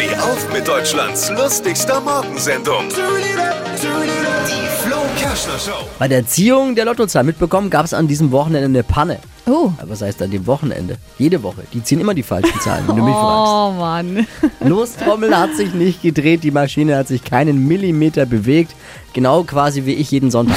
Steh auf mit Deutschlands lustigster Morgensendung. Die Flo Kerschner Show. Bei der Ziehung der Lottozahl mitbekommen, gab es an diesem Wochenende eine Panne. Oh. Aber Was heißt an dem Wochenende? Jede Woche. Die ziehen immer die falschen Zahlen, wenn du mich fragst. Oh Mann. Lostrommel hat sich nicht gedreht, die Maschine hat sich keinen Millimeter bewegt. Genau quasi wie ich jeden Sonntag.